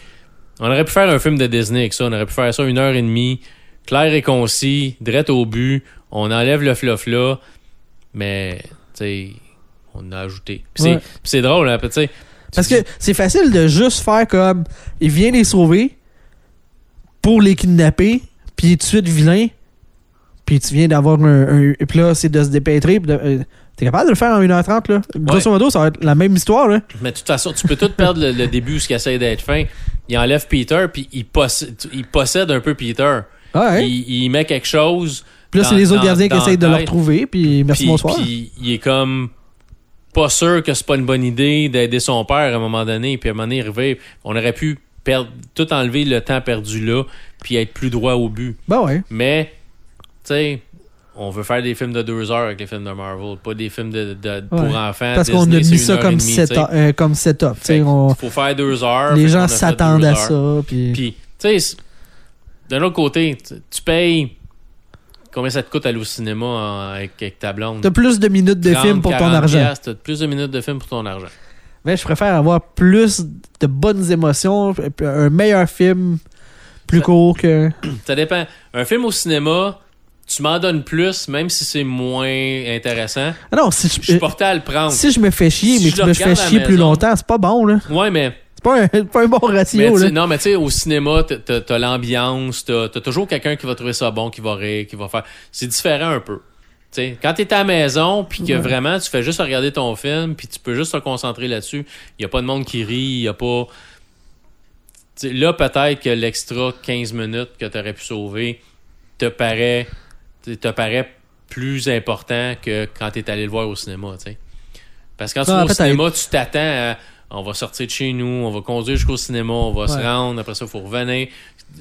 B: on aurait pu faire un film de Disney avec ça. On aurait pu faire ça une heure et demie, clair et concis, direct au but. On enlève le fluff là, mais, tu sais, on a ajouté.
A: Ouais.
B: c'est drôle, hein, tu sais.
A: Parce que c'est facile de juste faire comme il vient les sauver pour les kidnapper, puis il est tout de suite vilain, puis tu viens d'avoir un, puis là c'est de se dépêtrer. puis de- euh, T'es capable de le faire en 1h30 là. Grosso modo, ça va être la même histoire là.
B: Mais de toute façon, tu peux tout perdre le, le début, ce qui essaie d'être fin. Il enlève Peter, puis il possède, il possède un peu Peter.
A: Ouais.
B: Il, il met quelque chose.
A: puis là c'est les autres gardiens qui essayent de le retrouver, puis merci
B: puis-
A: bonsoir.
B: Puis il est comme pas sûr que c'est pas une bonne idée d'aider son père à un moment donné. Puis à un moment donné, il arrivé, on aurait pu perdre, tout enlever le temps perdu là, puis être plus droit au but.
A: Ben ouais.
B: Mais, tu sais, on veut faire des films de deux heures avec les films de Marvel, pas des films de, de- pour
A: Ouais.
B: enfants.
A: Parce qu'on a mis ça comme, set- euh, comme setup. on-
B: faut faire deux heures.
A: les gens s'attendent à ça. Puis...
B: Puis, tu sais, d'un autre côté, tu payes. Combien ça te coûte aller au cinéma en- avec, avec ta blonde?
A: T'as plus de minutes de
B: 30,
A: film pour ton
B: 40
A: argent.
B: T'as plus de minutes de film pour ton argent.
A: Mais je préfère avoir plus de bonnes émotions, un meilleur film plus
B: Ça-
A: court que.
B: Ça dépend. Un film au cinéma, tu m'en donnes plus, même si c'est moins intéressant.
A: Ah non, si
B: Je
A: je,
B: suis porté à le prendre.
A: si je me fais chier,
B: Si
A: mais
B: je
A: tu
B: le
A: me fais chier plus longtemps, c'est pas bon, là.
B: Ouais, mais
A: pas un, pas un bon ratio.
B: tu
A: Là.
B: non, mais tu sais, au cinéma, t'as- l'ambiance, t'as t'as toujours quelqu'un qui va trouver ça bon, qui va rire, qui va faire. C'est différent un peu. Tu sais, quand t'es à la maison, puis que
A: Ouais.
B: vraiment tu fais juste regarder ton film, puis tu peux juste te concentrer là-dessus, il a pas de monde qui rit, il a pas. Tu là, peut-être que l'extra 15 minutes que tu aurais pu sauver te paraît, te paraît plus important que quand tu es allé le voir au cinéma. tu sais. Parce que quand tu vas au cinéma, tu t'attends à. On va sortir de chez nous, on va conduire jusqu'au cinéma, on va se rendre, après ça, il faut revenir.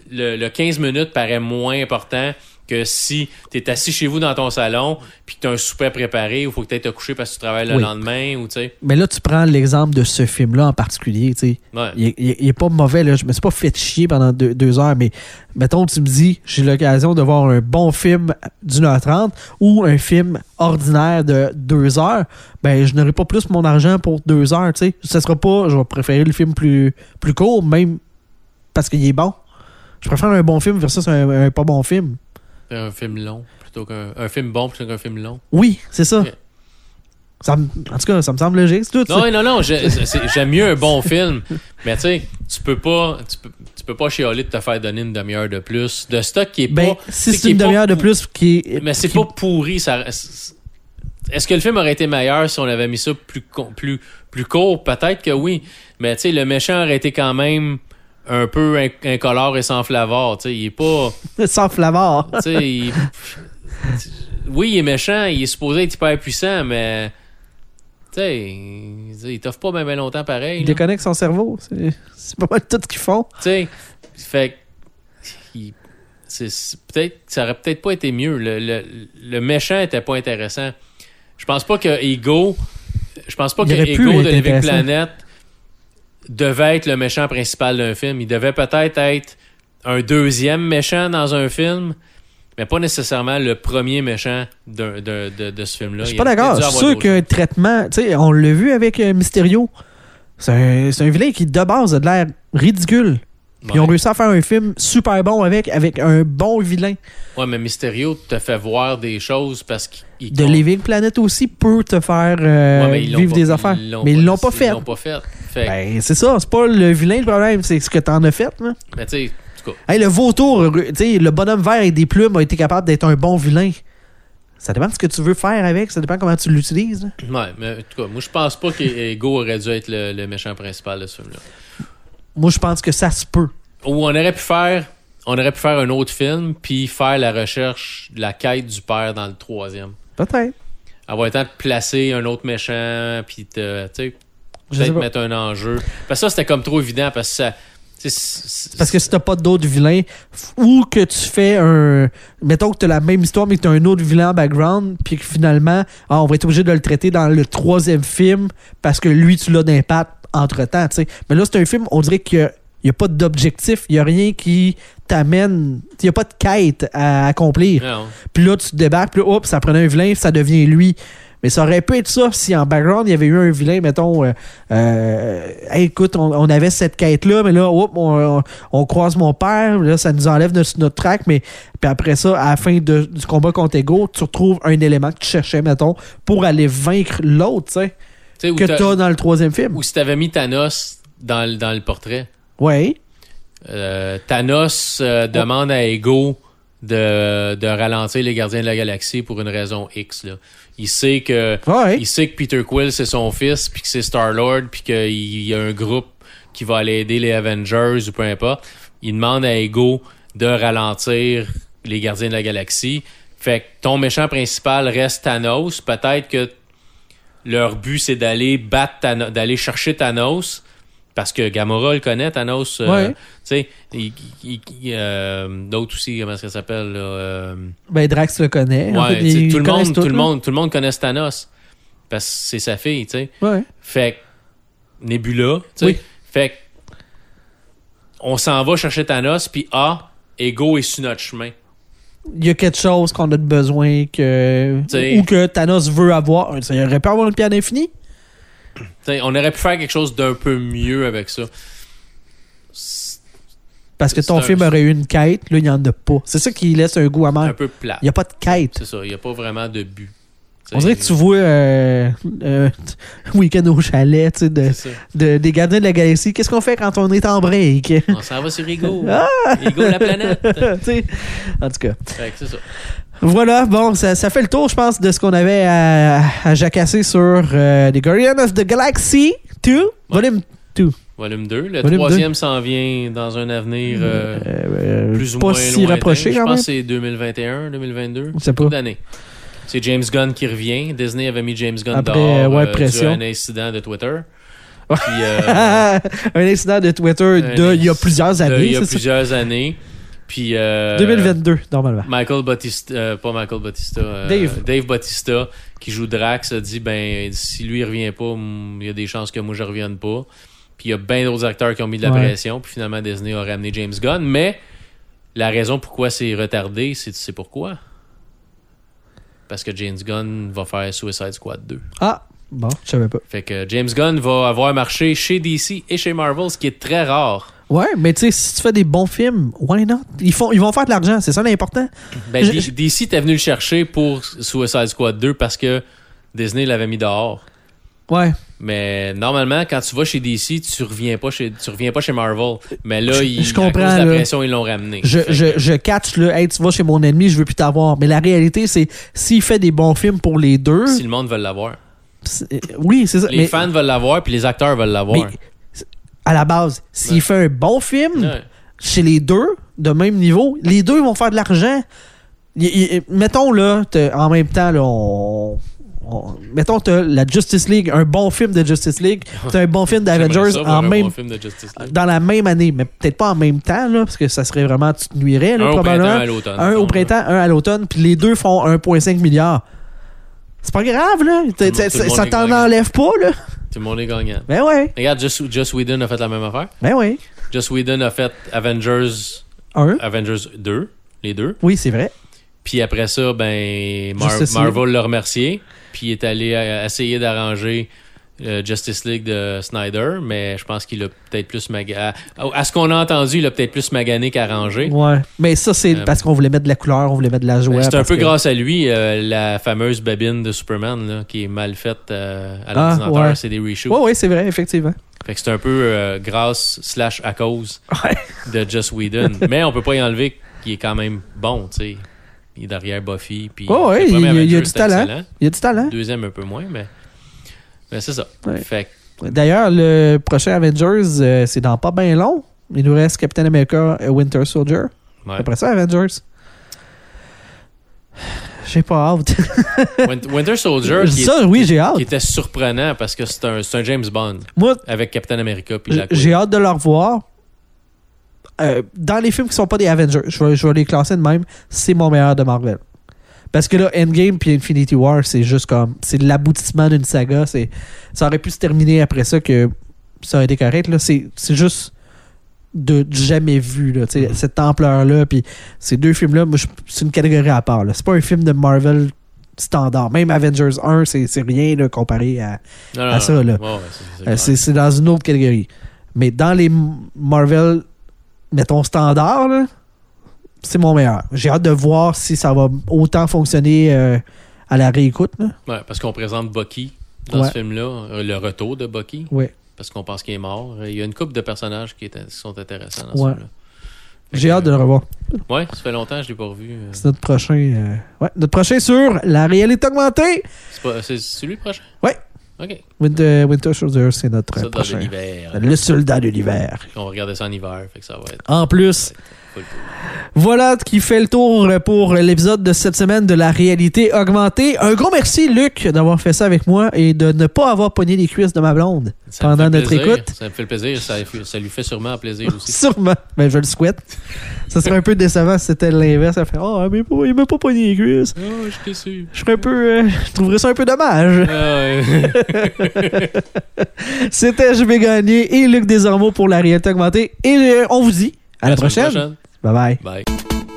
B: Le, le 15 minutes paraît moins important que si tu es assis chez vous dans ton salon puis que tu as un souper préparé ou faut que tu te coucher parce que tu travailles le
A: Oui.
B: lendemain ou tu sais.
A: Mais là, tu prends l'exemple de ce film-là en particulier. tu sais.
B: Ouais.
A: Il, est- il est- il est pas mauvais. Là. Je me suis pas fait chier pendant deux, deux heures, mais mettons, tu me dis, j'ai l'occasion de voir un bon film d'une heure trente ou un film ordinaire de deux heures, ben, je n'aurai pas plus mon argent pour deux heures. tu sais. Ça sera pas, je vais préférer le film plus, plus court, même parce qu'il est bon. Je préfère un bon film versus un, un pas bon film.
B: Un film long plutôt qu'un un film bon plutôt qu'un film long.
A: Oui, c'est ça.
B: Ok.
A: Ça me- en tout cas, ça me semble logique. tout.
B: Non, non, non, j'aime mieux un bon film. Mais tu sais, tu peux pas tu peux, tu peux pas chialer de te faire donner une demi-heure de plus. De stock qui est
A: Ben,
B: pas.
A: si c'est
B: est
A: une demi-heure de plus qui.
B: Mais c'est
A: qui-
B: pas pourri. Ça, est-ce que le film aurait été meilleur si on avait mis ça plus, plus, plus court? Peut-être que oui. Mais tu sais, le méchant aurait été quand même un peu inc- incolore et sans flavor. Tu sais, il est pas.
A: Sans flavor.
B: tu sais, il- oui, il est méchant, il est supposé être hyper puissant, mais. Tu sais, il, t'offre pas bien longtemps pareil.
A: Il déconnecte son cerveau. C'est pas mal tout ce qu'ils font.
B: Tu sais, fait que, il- peut-être ça aurait peut-être pas été mieux. Le, le, le méchant était pas intéressant. Je pense pas que Ego, je pense pas
A: Il
B: que Ego de Living. Planet devait être le méchant principal d'un film. Il devait peut-être être un deuxième méchant dans un film, mais pas nécessairement le premier méchant d'un- de, de ce film-là.
A: Je suis pas d'accord. C'est sûr qu'un traitement, tu sais, on l'a vu avec euh, Mysterio. C'est un, c'est un vilain qui, de base, a de l'air ridicule. Puis ils ont réussi à faire un film super bon avec, avec un bon vilain.
B: Ouais, mais Mysterio te fait voir des choses parce qu'il
A: De Living Planet aussi peut te faire euh,
B: Ouais,
A: vivre
B: pas-
A: des affaires.
B: ils
A: mais ils l'ont pas fait.
B: Ils l'ont pas fait.
A: Ben, c'est ça. C'est pas le vilain le problème, c'est ce que t'en as fait. Là.
B: mais tu sais, en tout cas,
A: Hey, le vautour, tu sais, le bonhomme vert avec des plumes a été capable d'être un bon vilain. Ça dépend de ce que tu veux faire avec, ça dépend comment tu l'utilises.
B: Ouais, mais en tout cas, moi je pense pas qu'Ego aurait dû être le, le méchant principal de ce film-là.
A: Moi, je pense que ça se peut.
B: Ou on aurait pu faire. On aurait pu faire un autre film, puis faire la recherche de la quête du père dans le troisième.
A: Peut-être.
B: Avoir le temps de placer un autre méchant, puis te, peut-être mettre un enjeu. Parce que ça, c'était comme trop évident, parce que ça.
A: Parce que si t'as pas d'autres vilains, ou que tu fais un. Mettons que t'as la même histoire, mais que t'as un autre vilain en background, puis que finalement, ah, on va être obligé de le traiter dans le troisième film parce que lui, tu l'as d'impact entre temps, tu sais. Mais là, c'est un film, on dirait qu'il n'y a, pas d'objectif, il n'y a rien qui t'amène. Il n'y a pas de quête à accomplir. Puis là, tu te débarques, puis là, oups, ça prenait un vilain, ça devient lui. Mais ça aurait pu être ça si en background, il y avait eu un vilain, mettons, euh, euh, Hey, écoute, on, on avait cette quête-là, mais là, on, on- on croise mon père, là, ça nous enlève notre, notre track, mais puis après ça, à la fin de- du combat contre Ego, tu retrouves un élément que tu cherchais, mettons, pour aller vaincre l'autre, tu sais,
B: Tu
A: que
B: t'as-
A: dans le troisième film.
B: Ou si t'avais mis Thanos dans, le- dans le portrait.
A: Ouais.
B: Euh, Thanos euh, demande à Ego de, de ralentir les gardiens de la galaxie pour une raison X. Là. Il sait que
A: Ouais.
B: il sait que Peter Quill c'est son fils, puis que c'est Star Lord, puis qu'il y a un groupe qui va aller aider les Avengers ou peu importe. Il demande à Ego de ralentir les gardiens de la galaxie. Fait que ton méchant principal reste Thanos. Peut-être que leur but c'est d'aller battre d'aller chercher Thanos. Parce que Gamora le connaît, Thanos. euh,
A: Ouais.
B: Tu sais, il- il- il- euh, d'autres aussi, comment ça s'appelle? euh,
A: Ben, Drax le connaît. En fait,
B: tout, le monde, tout, le monde, tout le monde connaît Thanos. Parce que c'est sa fille, tu sais.
A: Ouais.
B: Fait que Nebula, tu sais.
A: Oui.
B: Fait que on s'en va chercher Thanos, puis ah, Ego est sur notre chemin.
A: il y a quelque chose qu'on a de besoin que
B: T'sais-
A: ou que Thanos veut avoir. Ça aurait pu avoir une pierre d'infini.
B: On aurait pu faire quelque chose d'un peu mieux avec ça.
A: Parce que ton
B: un-
A: film aurait eu une quête, là, il n'y en a pas. C'est ça qui laisse un goût
B: Un
A: amer.
B: peu plat.
A: Il n'y a pas de quête.
B: C'est ça, il n'y a pas vraiment de but.
A: On dirait que tu vois euh, euh, Week-end au chalet tu sais, de, des gardiens de la galaxie. Qu'est-ce qu'on fait quand on est en break?
B: On s'en va sur Ego.
A: Ah!
B: Ego, la planète.
A: En tout cas.
B: C'est ça.
A: Voilà, bon, ça, ça fait le tour, je pense, de ce qu'on avait à, à jacasser sur euh, The Guardians of the Galaxy 2, volume 2.
B: Volume 2. Le
A: Volume
B: troisième s'en vient dans un avenir euh,
A: Euh,
B: plus ou
A: pas
B: moins
A: si
B: lointain.
A: rapproché
B: Je
A: quand
B: pense que c'est 2021, 2022.
A: Je sais pas.
B: D'années. C'est James Gunn qui revient. Disney avait mis James Gunn
A: Après,
B: dehors
A: ouais,
B: euh,
A: pression.
B: un incident de Twitter. Puis, euh,
A: un incident de Twitter de, il y a plusieurs années.
B: il y a
A: c'est
B: plusieurs années. Puis, euh,
A: 2022, normalement.
B: Michael Bautista, euh, pas Michael Bautista, euh,
A: Dave.
B: Dave Bautista, qui joue Drax, a dit ben si lui il revient pas, il y a des chances que moi je revienne pas. Puis il y a bien d'autres acteurs qui ont mis de la
A: Ouais.
B: pression, puis finalement Disney a ramené James Gunn. Mais la raison pourquoi c'est retardé, c'est tu sais pourquoi? Parce que James Gunn va faire Suicide Squad 2.
A: Ah, bon, je savais pas.
B: Fait que James Gunn va avoir marché chez DC et chez Marvel, ce qui est très rare.
A: Ouais, mais tu sais, si tu fais des bons films, why not? Ils, font, ils vont faire de l'argent, c'est ça l'important.
B: Ben,
A: Je-
B: DC était venu le chercher pour Suicide Squad 2 parce que Disney l'avait mis dehors.
A: Ouais.
B: Mais normalement, quand tu vas chez DC, tu reviens pas chez, tu reviens pas chez Marvel. Mais là,
A: Je-
B: ils,
A: je
B: à
A: comprends,
B: cause de la
A: là.
B: pression, ils l'ont ramené.
A: Je, je, je catch, là, hey, tu vas chez mon ennemi, je veux plus t'avoir. Mais la réalité, c'est s'il fait des bons films pour les deux,
B: si le monde veut l'avoir.
A: euh, oui, c'est ça.
B: Les
A: mais,
B: fans veulent l'avoir, puis les acteurs veulent l'avoir.
A: À la base, s'il
B: Ouais.
A: fait un bon film
B: Ouais.
A: chez les deux, de même niveau, les deux vont faire de l'argent. Mettons, là, en même temps, là, on. on- mettons, t'as la Justice League, un bon film de Justice League, t'as un bon film d'Avengers en même
B: bon
A: dans la même année, mais peut-être pas en même temps, là, parce que ça serait vraiment, tu te nuirais, là,
B: Un au
A: probablement.
B: printemps, à l'automne.
A: un au printemps, un à l'automne, puis les deux font 1,5 milliard. C'est pas grave, là. Ça t'en enlève pas, là.
B: Tout le monde est gagnant.
A: Ben ouais,
B: Regarde, Just, Just Whedon a fait la même affaire.
A: ben ouais.
B: Just Whedon a fait Avengers,
A: Un.
B: Avengers 2, les deux.
A: Oui, c'est vrai.
B: Puis après ça, ben Mar- Marvel l'a remercié. Puis il est allé essayer d'arranger Justice League de Snyder, mais je pense qu'il a peut-être plus magané. À, à ce qu'on a entendu, il a peut-être plus magané qu'arrangé.
A: Ouais. Mais ça, c'est
B: Euh,
A: parce qu'on voulait mettre de la couleur, on voulait mettre de la joie.
B: Ben, C'est un peu
A: que-
B: grâce à lui, euh, la fameuse babine de Superman là, qui est mal faite euh, à
A: Ah,
B: l'ordinateur.
A: ouais.
B: C'est des reshoots.
A: Ouais, ouais, c'est vrai, effectivement.
B: Fait que c'est un peu grâce slash à cause
A: Ouais.
B: de Just Whedon. mais on peut pas y enlever qu'il est quand même bon, tu sais. Il est derrière Buffy. Puis
A: Ouais, ouais, il y a- du talent.
B: excellent.
A: Il y a du talent.
B: Deuxième, un peu moins, mais, mais c'est ça.
A: Ouais.
B: Fait que,
A: D'ailleurs, le prochain Avengers, euh, c'est dans pas bien long. Il nous reste Captain America et Winter Soldier.
B: ouais.
A: Après ça, Avengers. J'ai pas hâte.
B: Win- Winter Soldier, qui, est-
A: ça, oui, j'ai hâte.
B: qui était surprenant parce que c'est un, un James Bond
A: Moi,
B: avec Captain America
A: j'ai hâte de le revoir. Euh, dans les films qui sont pas des Avengers, je vais, je vais les classer de même, c'est mon meilleur de Marvel. Parce que là, Endgame puis Infinity War, c'est juste comme. C'est l'aboutissement d'une saga. C'est, ça aurait pu se terminer après ça que ça aurait été correct. Là. C'est, c'est juste de jamais vu, là,
B: Mhm.
A: cette ampleur-là. Puis ces deux films-là, moi, je- c'est une catégorie à part. là. C'est pas un film de Marvel standard. Même Avengers 1, c'est, c'est rien là, comparé à,
B: Non, non,
A: à ça, là.
B: Ouais, c'est- c'est
A: dans une autre catégorie. Mais dans les Marvel, mettons standard, là, c'est mon meilleur. J'ai hâte de voir si ça va autant fonctionner euh, à la réécoute. Là.
B: Ouais, parce qu'on présente Bucky dans
A: Ouais.
B: ce film-là, euh, le retour de Bucky,
A: Ouais.
B: parce qu'on pense qu'il est mort. Il y a une couple de personnages qui, sont intéressants dans
A: Ouais.
B: ce film-là.
A: J'ai hâte de le revoir.
B: Ouais, ça fait longtemps que je l'ai pas revu. euh.
A: C'est notre prochain. euh, ouais, notre prochain sur la réalité augmentée.
B: C'est pas- C'est c'est lui le prochain?
A: Ouais.
B: OK.
A: Winter, Winter Soldier, c'est notre prochain. Le soldat de l'hiver.
B: On va regarder ça en hiver, fait que ça va être
A: En plus. Voilà qui fait le tour pour l'épisode de cette semaine de la réalité augmentée. Un gros merci, Luc, d'avoir fait ça avec moi et de ne pas avoir pogné les cuisses de ma blonde
B: Ça
A: pendant notre
B: plaisir.
A: écoute.
B: Ça me fait le plaisir. Ça, ça lui fait sûrement plaisir aussi.
A: Sûrement. Mais je le souhaite. Ça serait un peu décevant si c'était l'inverse. Ça fait Oh, mais il m'a pas pogné les cuisses.
B: Oh, je
A: serais un peu. euh, je trouverais ça un peu dommage.
B: Ah.
A: C'était Je vais gagner et Luc Desormeaux pour la réalité augmentée. Et euh, on vous dit à la
B: À la semaine
A: prochaine. Bye-bye.
B: Bye.